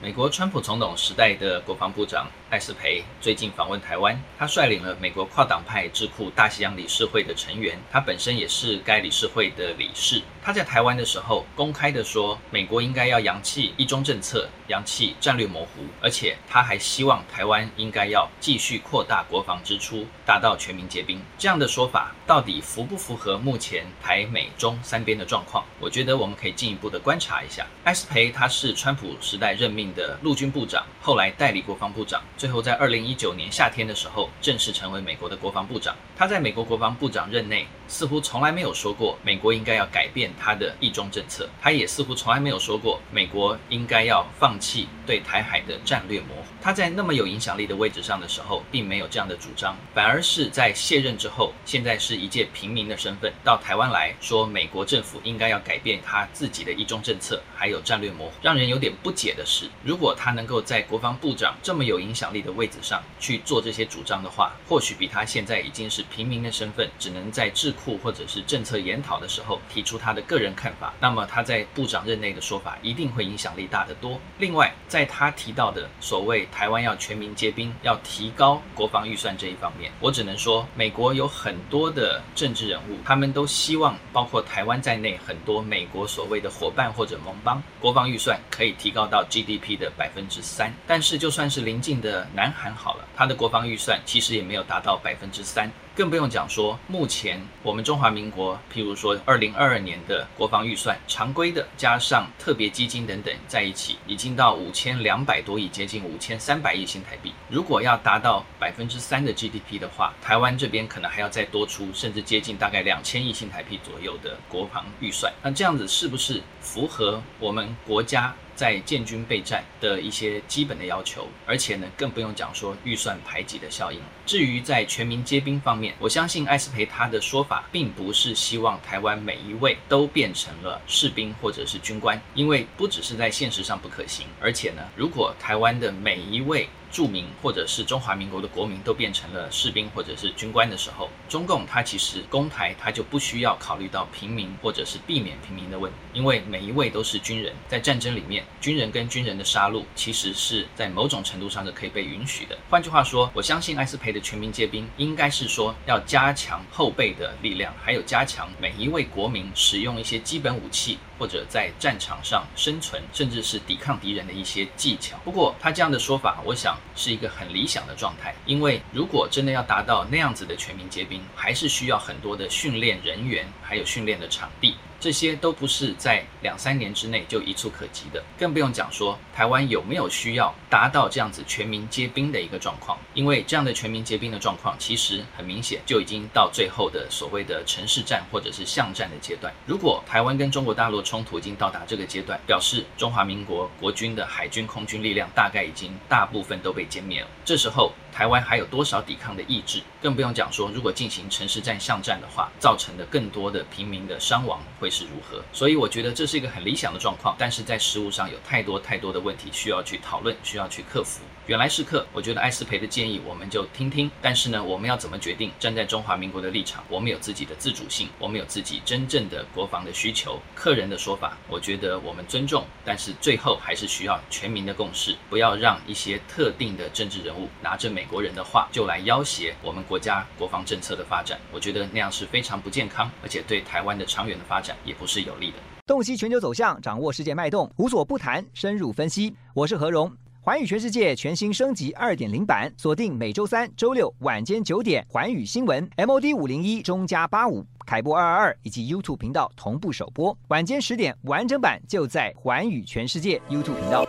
美国川普总统时代的国防部长艾斯培最近访问台湾，他率领了美国跨党派智库大西洋理事会的成员，他本身也是该理事会的理事。他在台湾的时候公开的说，美国应该要扬弃一中政策，扬弃战略模糊，而且他还希望台湾应该要继续扩大国防支出，达到全民皆兵。这样的说法到底符不符合目前台美中三边的状况？我觉得我们可以进一步的观察一下。艾斯培他是川普时代任命的陆军部长，后来代理国防部长，最后在二零一九年夏天的时候正式成为美国的国防部长。他在美国国防部长任内似乎从来没有说过美国应该要改变。他的一中政策，他也似乎从来没有说过美国应该要放弃对台海的战略模糊。他在那么有影响力的位置上的时候，并没有这样的主张，反而是在卸任之后，现在是一介平民的身份到台湾来说，美国政府应该要改变他自己的一中政策，还有战略模糊。让人有点不解的是，如果他能够在国防部长这么有影响力的位置上去做这些主张的话，或许比他现在已经是平民的身份，只能在智库或者是政策研讨的时候提出他的。个人看法，那么他在部长任内的说法一定会影响力大得多。另外，在他提到的所谓台湾要全民皆兵，要提高国防预算这一方面，我只能说，美国有很多的政治人物，他们都希望包括台湾在内很多美国所谓的伙伴或者盟邦，国防预算可以提高到 GDP 的百分之三。但是就算是临近的南韩好了，它的国防预算其实也没有达到百分之三。更不用讲说，目前我们中华民国，譬如说二零二二年的国防预算，常规的加上特别基金等等在一起，已经到五千两百多亿，接近五千三百亿新台币。如果要达到百分之三的 GDP 的话，台湾这边可能还要再多出，甚至接近大概两千亿新台币左右的国防预算。那这样子是不是符合我们国家在建军备战的一些基本的要求，而且呢，更不用讲说预算排挤的效应。至于在全民皆兵方面，我相信艾斯培他的说法，并不是希望台湾每一位都变成了士兵或者是军官，因为不只是在现实上不可行，而且呢，如果台湾的每一位住民或者是中华民国的国民都变成了士兵或者是军官的时候，中共他其实攻台他就不需要考虑到平民或者是避免平民的问题，因为每一位都是军人，在战争里面，军人跟军人的杀戮其实是在某种程度上是可以被允许的。换句话说，我相信艾斯培的全民皆兵应该是说要加强后备的力量，还有加强每一位国民使用一些基本武器或者在战场上生存，甚至是抵抗敌人的一些技巧。不过他这样的说法，我想。是一个很理想的状态，因为如果真的要达到那样子的全民皆兵，还是需要很多的训练人员，还有训练的场地。这些都不是在两三年之内就一触可及的，更不用讲说台湾有没有需要达到这样子全民皆兵的一个状况。因为这样的全民皆兵的状况，其实很明显就已经到最后的所谓的城市战或者是巷战的阶段。如果台湾跟中国大陆冲突已经到达这个阶段，表示中华民国国军的海军、空军力量大概已经大部分都被歼灭了。这时候，台湾还有多少抵抗的意志？更不用讲说，如果进行城市战、巷战的话，造成的更多的平民的伤亡会是如何？所以我觉得这是一个很理想的状况，但是在实务上有太多太多的问题需要去讨论，需要去克服。原来是客，我觉得艾斯培的建议我们就听听。但是呢，我们要怎么决定？站在中华民国的立场，我们有自己的自主性，我们有自己真正的国防的需求。客人的说法，我觉得我们尊重，但是最后还是需要全民的共识，不要让一些特定的政治人物拿着美国人的话就来要挟我们国家国防政策的发展，我觉得那样是非常不健康，而且对台湾的长远的发展也不是有利的。洞悉全球走向，掌握世界脉动，无所不谈，深入分析。我是何荣，寰宇全世界全新升级二点零版，锁定每周三、周六晚间九点，寰宇新闻 MOD 五零一中加八五凯播二二二以及 YouTube 频道同步首播，晚间十点完整版就在寰宇全世界 YouTube 频道。